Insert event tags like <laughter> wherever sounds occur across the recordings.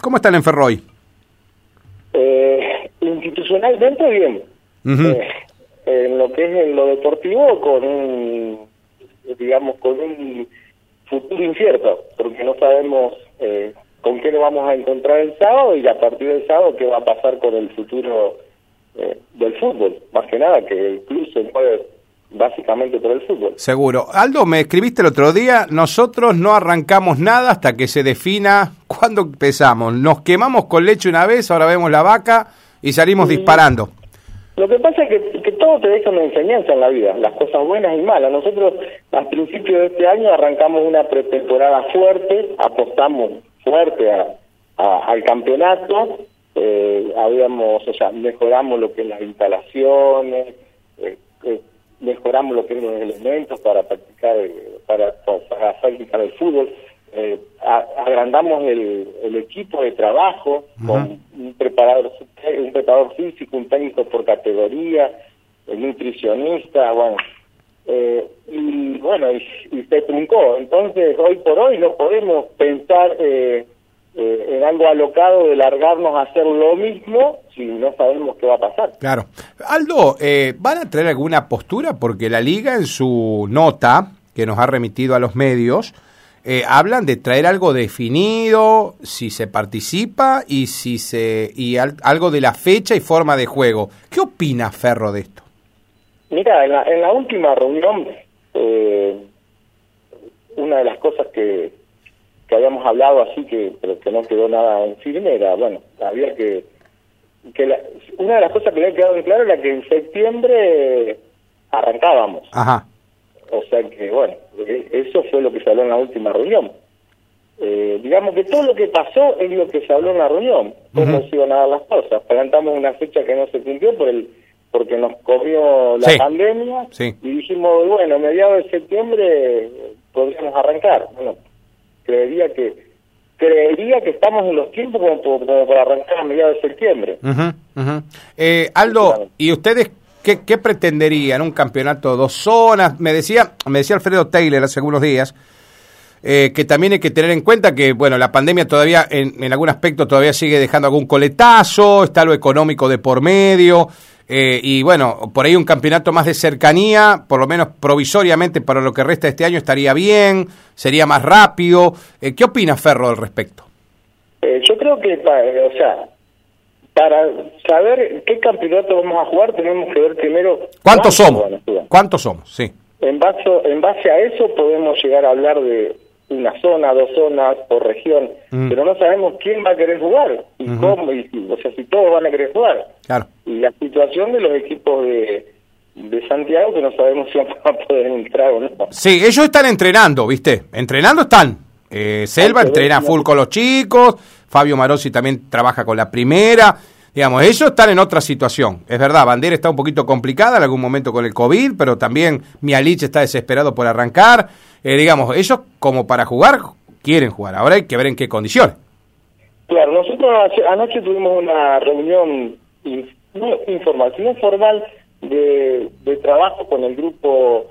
¿Cómo está el Enferroy? Eh, institucionalmente bien. Eh, en lo que es en lo deportivo con un, digamos, con un futuro incierto, porque no sabemos eh, con qué nos vamos a encontrar el sábado y a partir del sábado qué va a pasar con el futuro eh, del fútbol. Más que nada, que el club se mueve básicamente por el fútbol. Seguro. Aldo, me escribiste el otro día, nosotros no arrancamos nada hasta que se defina cuándo empezamos. Nos quemamos con leche una vez, ahora vemos la vaca y salimos disparando. Lo que pasa es que, que, todo te deja una enseñanza en la vida, las cosas buenas y malas. Nosotros a principios de este año arrancamos una pretemporada fuerte, apostamos fuerte a, al campeonato, eh, habíamos, o sea, mejoramos lo que es las instalaciones, eh, eh, mejoramos lo que es los elementos para practicar, para, para practicar el fútbol. Eh, agrandamos el, el, equipo de trabajo con un preparador un preparador físico, un técnico por categoría, el nutricionista, bueno, eh, y bueno, y, se truncó. Entonces, hoy por hoy no podemos pensar eh, eh, en algo alocado de largarnos a hacer lo mismo si no sabemos qué va a pasar. Claro. Aldo, eh, ¿van a traer alguna postura? Porque la liga en su nota que nos ha remitido a los medios, eh, hablan de traer algo definido, si se participa y si se y algo de la fecha y forma de juego. ¿Qué opina Ferro de esto? Mira, en la, en la última reunión, eh, una de las cosas que, que habíamos hablado así, que pero que no quedó nada en firme, era, bueno, había que... que la, una de las cosas que le ha quedado en claro era que en septiembre arrancábamos. Ajá. O sea que, bueno, e, eso fue lo que se habló en la última reunión. Eh, digamos que todo lo que pasó es lo que se habló en la reunión, cómo se iban a dar las cosas. Plantamos una fecha que no se cumplió por el porque nos cogió la pandemia y dijimos, bueno, mediados de septiembre podríamos arrancar. Bueno, creería que creería que estamos en los tiempos como, para arrancar a mediados de septiembre. Eh, Aldo, ¿y ustedes qué, qué pretenderían? ¿Un campeonato de dos zonas? Me decía, me decía Alfredo Taylor hace algunos días eh, que también hay que tener en cuenta que, bueno, la pandemia todavía, en, en algún aspecto, todavía sigue dejando algún coletazo, está lo económico de por medio, eh, y bueno, por ahí un campeonato más de cercanía, por lo menos provisoriamente para lo que resta de este año estaría bien, sería más rápido. Eh, ¿Qué opina Ferro al respecto? Eh, yo creo que, o sea, para saber qué campeonato vamos a jugar tenemos que ver primero... ¿Cuántos somos? ¿Cuántos somos? Sí. En base, en base a eso podemos llegar a hablar de una zona, dos zonas por región, mm. pero no sabemos quién va a querer jugar y cómo, y, o sea, si todos van a querer jugar. Claro. Y la situación de los equipos de, de Santiago que no sabemos si van a poder entrar o no. Sí, ellos están entrenando, ¿viste? Entrenando están. Eh, Selva entrena full con los chicos, Fabio Marosi también trabaja con la primera. Digamos, ellos están en otra situación. Es verdad, Bandera está un poquito complicada en algún momento con el COVID, pero también Mialich está desesperado por arrancar. Eh, digamos, ellos como para jugar, quieren jugar. Ahora hay que ver en qué condiciones. Claro, nosotros anoche tuvimos una reunión no informal, sino formal de, de trabajo con el grupo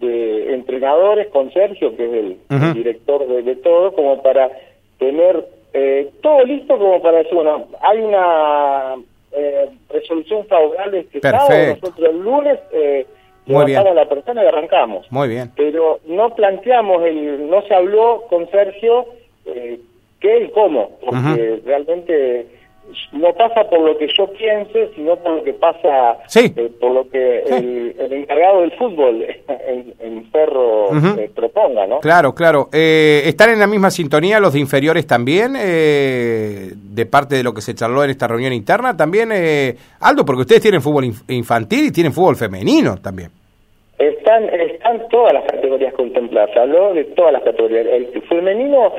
de entrenadores, con Sergio, que es el, director de, todo, como para tener eh, todo listo como para decir, bueno, hay una eh, resolución favorable este sábado, nosotros el lunes eh, muy bien. a la persona y arrancamos. Muy bien. Pero no planteamos, el, no se habló con Sergio eh, qué y cómo, porque realmente no pasa por lo que yo piense, sino por lo que pasa, eh, por lo que el, encargado del fútbol en, en Ferro eh, proponga, ¿no? Claro, claro. Eh, ¿Están en la misma sintonía los de inferiores también, de parte de lo que se charló en esta reunión interna? También, Aldo, porque ustedes tienen fútbol infantil y tienen fútbol femenino también. Están, están todas las categorías contempladas, habló de todas las categorías. El femenino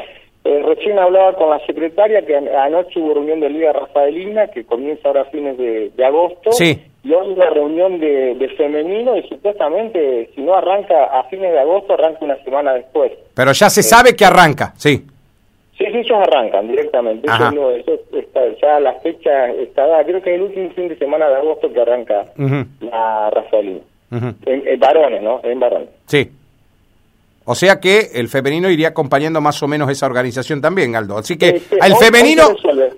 eh, recién hablaba con la secretaria que anoche hubo reunión de Liga Rafaelina, que comienza ahora a fines de, agosto. Sí. Y hoy una reunión de, femenino y supuestamente, si no arranca a fines de agosto, arranca una semana después. Pero ya se sabe que arranca, sí. Sí, sí, ellos arrancan directamente. ya la fecha está dada. Creo que es el último fin de semana de agosto que arranca la Rafaelina. en, varones, ¿no? En varones. Sí. O sea que el femenino iría acompañando más o menos esa organización también, Aldo. Así que Este, al femenino,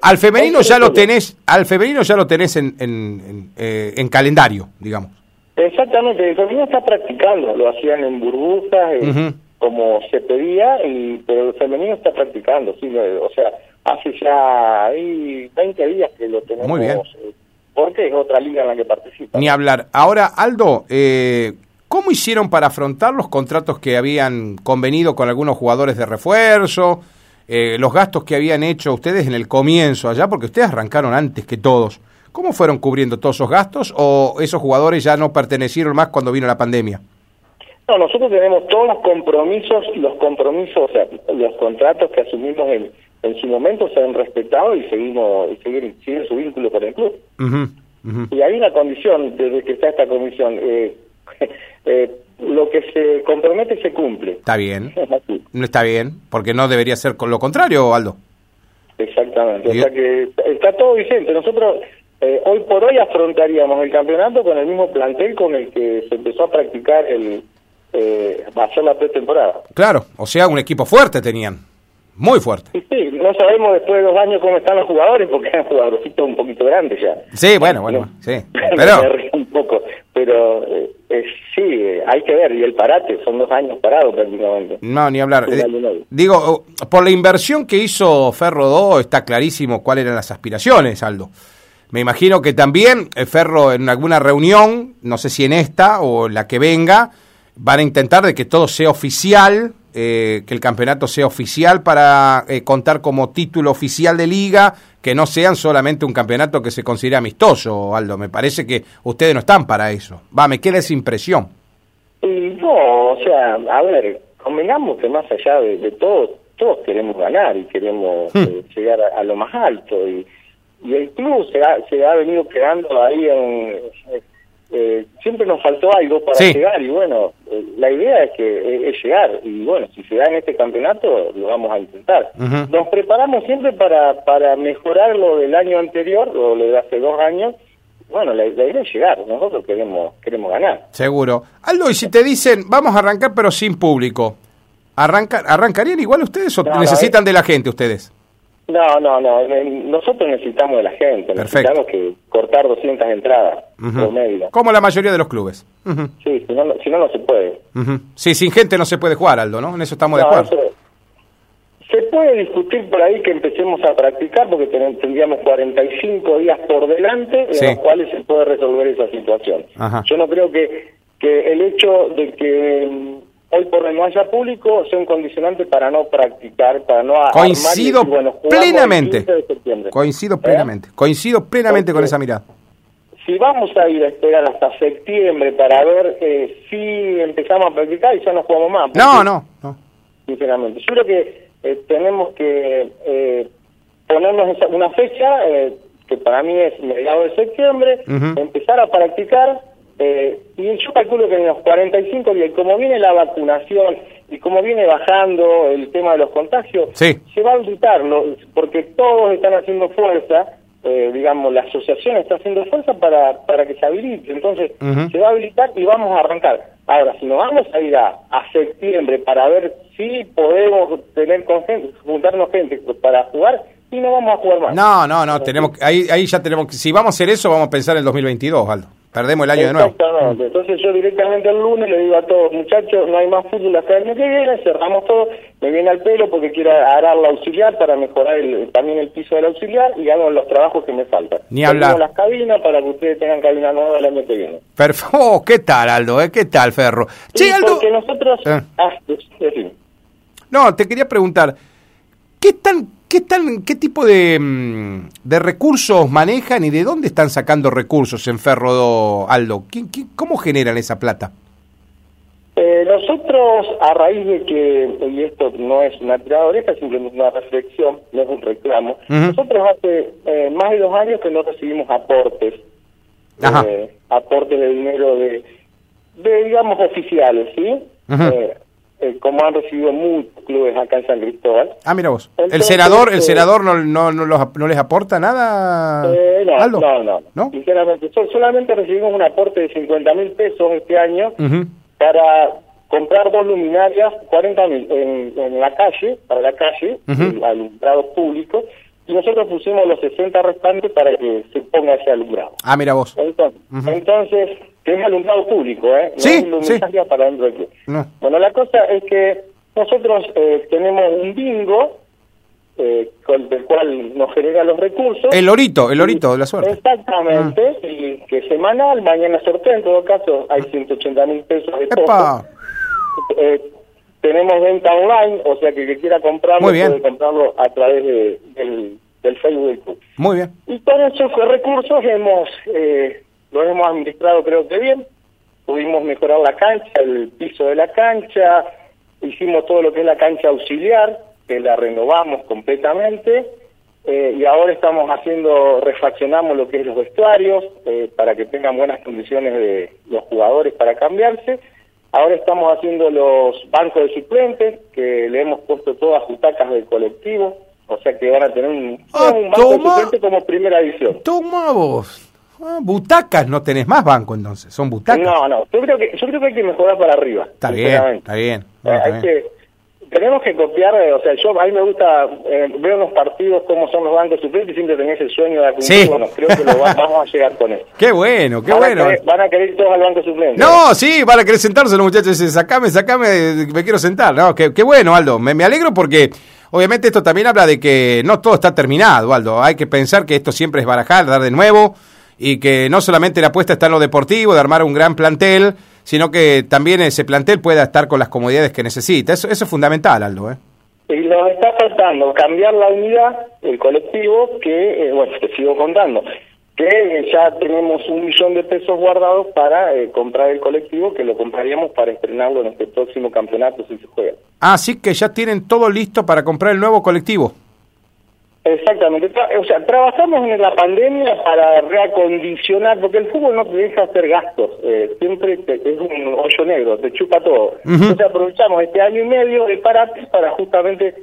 al femenino ya lo tenés, al femenino ya lo tenés en, en, en, eh, en calendario, digamos. Exactamente, el femenino está practicando, lo hacían en burbujas, eh, como se pedía, y, pero el femenino está practicando, sí, o sea, hace ya ahí 20 días que lo tenemos, Muy bien. eh, porque es otra liga en la que participa. Ni hablar. Ahora, Aldo, eh, ¿cómo hicieron para afrontar los contratos que habían convenido con algunos jugadores de refuerzo? eh, los gastos que habían hecho ustedes en el comienzo allá, porque ustedes arrancaron antes que todos. ¿Cómo fueron cubriendo todos esos gastos o esos jugadores ya no pertenecieron más cuando vino la pandemia? No, nosotros tenemos todos los compromisos, los compromisos, o sea, los contratos que asumimos en, en su momento se han respetado y seguimos y seguir, sigue su vínculo con el club. Y hay una condición desde que está esta comisión, eh, eh, lo que se compromete se cumple. Está bien. <laughs> No está bien, porque no debería ser con lo contrario, Aldo. exactamente. O sea que está todo vigente. Nosotros eh, hoy por hoy afrontaríamos el campeonato con el mismo plantel con el que se empezó a practicar el eh, va a ser la pretemporada. Claro, o sea, un equipo fuerte tenían. Muy fuerte. Y sí, no sabemos después de dos años cómo están los jugadores porque eran jugadorcitos un poquito grandes ya. Sí, bueno, bueno, sí. <laughs> Pero, un poco, pero sí, eh, hay que ver, y el parate, son dos años parados prácticamente. no, ni hablar. Eh, digo, oh, por la inversión que hizo Ferro 2 está clarísimo cuáles eran las aspiraciones, Aldo. Me imagino que también eh, Ferro en alguna reunión, no sé si en esta o en la que venga, van a intentar de que todo sea oficial, eh, que el campeonato sea oficial para eh, contar como título oficial de liga, que no sean solamente un campeonato que se considere amistoso, Aldo. Me parece que ustedes no están para eso. Va, me queda esa impresión. Y no, o sea, a ver, convengamos que más allá de, de todo, todos queremos ganar y queremos Hmm. eh, llegar a, a lo más alto. Y, y el club se ha, se ha venido quedando ahí en... eh, siempre nos faltó algo para Sí. llegar y bueno, eh, la idea es que eh, es llegar y bueno, si se da en este campeonato lo vamos a intentar. Nos preparamos siempre para, para mejorar lo del año anterior o lo de hace dos años. Bueno, la, la idea es llegar, nosotros queremos queremos ganar. Seguro. Aldo, y si te dicen, vamos a arrancar pero sin público, ¿arranca, ¿arrancarían igual ustedes o No, no, necesitan de la gente ustedes? No, no, no. eh, Nosotros necesitamos de la gente. Perfecto. Necesitamos que cortar 200 entradas Ujú. por medio. Como la mayoría de los clubes. Sí, si no, no- si no, no se puede. Sí, sin gente no se puede jugar, Aldo, ¿no? En eso estamos de acuerdo. eso- puede discutir por ahí que empecemos a practicar porque ten- tendríamos 45 días por delante en los cuales se puede resolver esa situación. Ajá. Yo no creo que, que el hecho de que mm, hoy por hoy no haya público sea un condicionante para no practicar, para no Coincido decir, bueno, plenamente. 15 de septiembre. Coincido ¿Eh? plenamente. Coincido plenamente con esa mirada. si vamos a ir a esperar hasta septiembre para ver eh, si empezamos a practicar y ya no jugamos más. No, no, no. Sinceramente, yo creo que eh, tenemos que eh, ponernos esa- una fecha eh, que para mí es mediados de septiembre, empezar a practicar eh, y yo calculo que en los 45 días, como viene la vacunación y como viene bajando el tema de los contagios, Sí. se va a habilitarlo porque todos están haciendo fuerza, eh, digamos, la asociación está haciendo fuerza para, para que se habilite. Entonces, se va a habilitar y vamos a arrancar. Ahora, si nos vamos a ir a, septiembre para ver si podemos tener con gente, juntarnos gente para jugar, y no vamos a jugar más. No, no, no, tenemos ahí, ahí ya tenemos que, si vamos a hacer eso, vamos a pensar en el 2022, Aldo. Perdemos el año de nuevo. Exactamente. Entonces yo directamente el lunes le digo a todos, muchachos, no hay más fútbol hasta el año que viene, cerramos todo, me viene al pelo porque quiero arar la auxiliar para mejorar el- también el piso del auxiliar y hago los trabajos que me faltan. Ni hablar. Tengo las cabinas para que ustedes tengan cabina nueva el año que viene. Perfecto. Oh, ¿qué tal, Aldo? eh? ¿Qué tal, Ferro? Che, Sí, Aldo. porque nosotros... Eh. Ah, fin. No, te quería preguntar, ¿qué tan, qué tan, qué tipo de, mm, de recursos manejan y de dónde están sacando recursos en Ferro, Aldo? ¿Quién- quién- ¿Cómo generan esa plata? Eh, nosotros, a raíz de que, y esto no es una tirada de oreja, simplemente una reflexión, no es un reclamo, nosotros hace eh, más de dos años que no recibimos aportes, Ajá. eh, aportes de dinero de, de, digamos, oficiales, ¿sí? Eh, eh, como han recibido muchos clubes acá en San Cristóbal. Ah, mira vos. ¿El senador, el eh, senador no, no, no, los- no les aporta nada, Eh, no, Aldo? no, no, ¿No? Sinceramente, sol- solamente recibimos un aporte de 50 mil pesos este año para comprar dos luminarias, 40 mil en, en la calle, para la calle, Ujú. alumbrado público, y nosotros pusimos los 60 restantes para que se ponga ese alumbrado. Ah, mira vos. Entonces que es alumbrado público, ¿eh? No Sí, es luminaria para dentro del club. No. Bueno, la cosa es que nosotros eh, tenemos un bingo eh, con el cual nos genera los recursos. El lorito, el lorito de la suerte. Exactamente, y que semanal, mañana sorteo, en todo caso hay 180 mil pesos de Epa. costo. Eh, tenemos venta online, o sea que el que quiera comprarlo puede comprarlo a través de- del, del Facebook del club. Muy bien. Y con esos recursos hemos eh, lo hemos administrado creo que bien. Pudimos mejorar la cancha, el piso de la cancha, hicimos todo lo que es la cancha auxiliar, que la renovamos completamente. eh, y ahora estamos haciendo, refaccionamos lo que es los vestuarios eh, para que tengan buenas condiciones de los jugadores para cambiarse. Ahora estamos haciendo los bancos de suplentes, que le hemos puesto todas butacas del colectivo, o sea que van a tener un, Ah, un banco de toma. suplentes como primera edición. Toma vos. Ah, butacas, no tenés más banco entonces, son butacas. No, no, yo creo que yo creo que hay que mejorar para arriba. Está bien, está bien. Eh, está hay bien. que tenemos que copiar, eh, o sea, yo a mí me gusta eh, veo los partidos cómo son los bancos suplentes y siempre tenés el sueño de acudir. Sí. Bueno, creo que lo va- <laughs> vamos a llegar con eso. Qué bueno, qué van, bueno. A querer, van a querer todos al banco suplente. No, sí, van a querer sentarse los muchachos. Dicen, sacame, sacame, me quiero sentar. No, qué, qué bueno, Aldo. Me, me alegro porque obviamente esto también habla de que no todo está terminado, Aldo. Hay que pensar que esto siempre es barajar, dar de nuevo y que no solamente la apuesta está en lo deportivo, de armar un gran plantel, sino que también ese plantel pueda estar con las comodidades que necesita. Eso, eso es fundamental, Aldo. ¿eh? Y nos está faltando cambiar la unidad, el colectivo, que, eh, bueno, te sigo contando, que eh, ya tenemos un millón de pesos guardados para eh, comprar el colectivo, que lo compraríamos para estrenarlo en este próximo campeonato si se juega. Así que ya tienen todo listo para comprar el nuevo colectivo. Exactamente, o sea, trabajamos en la pandemia para reacondicionar, porque el fútbol no te deja hacer gastos, eh, siempre te- es un hoyo negro, te chupa todo. Entonces aprovechamos este año y medio de parate para justamente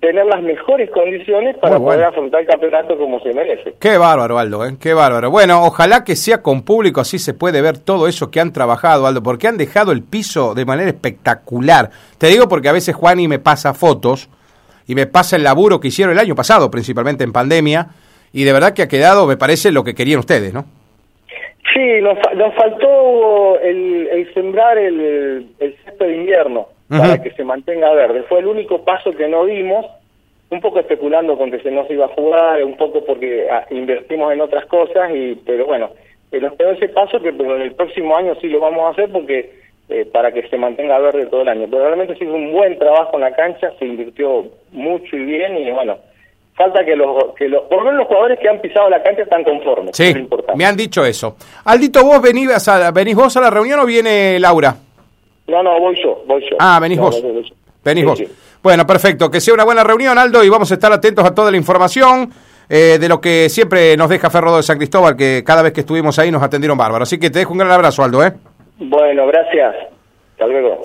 tener las mejores condiciones para bueno. poder afrontar el campeonato como se merece. Qué bárbaro, Aldo, ¿eh? qué bárbaro. Bueno, ojalá que sea con público, así se puede ver todo eso que han trabajado, Aldo, porque han dejado el piso de manera espectacular. Te digo porque a veces Juani me pasa fotos y me pasa el laburo que hicieron el año pasado, principalmente en pandemia, y de verdad que ha quedado, me parece, lo que querían ustedes, ¿no? Sí, nos, nos faltó el, el sembrar el, el césped de invierno para que se mantenga verde. Fue el único paso que no dimos, un poco especulando con que se no se iba a jugar, un poco porque ah, invertimos en otras cosas, y pero bueno, nos quedó ese paso que pero en el próximo año sí lo vamos a hacer porque eh, para que se mantenga verde todo el año. Pero realmente se hizo un buen trabajo en la cancha, se invirtió mucho y bien y bueno, falta que los, que los, por lo menos los jugadores que han pisado la cancha están conformes. Sí, es me han dicho eso. Aldito, ¿vos venís a, venís vos a la reunión o viene Laura? No, no, voy yo, voy yo. Ah, venís No, vos. yo. Venís Sí, vos. sí. Bueno, perfecto. Que sea una buena reunión, Aldo, y vamos a estar atentos a toda la información eh, de lo que siempre nos deja Ferro de San Cristóbal, que cada vez que estuvimos ahí nos atendieron bárbaro. Así que te dejo un gran abrazo, Aldo, ¿eh? Bueno, gracias. Hasta luego.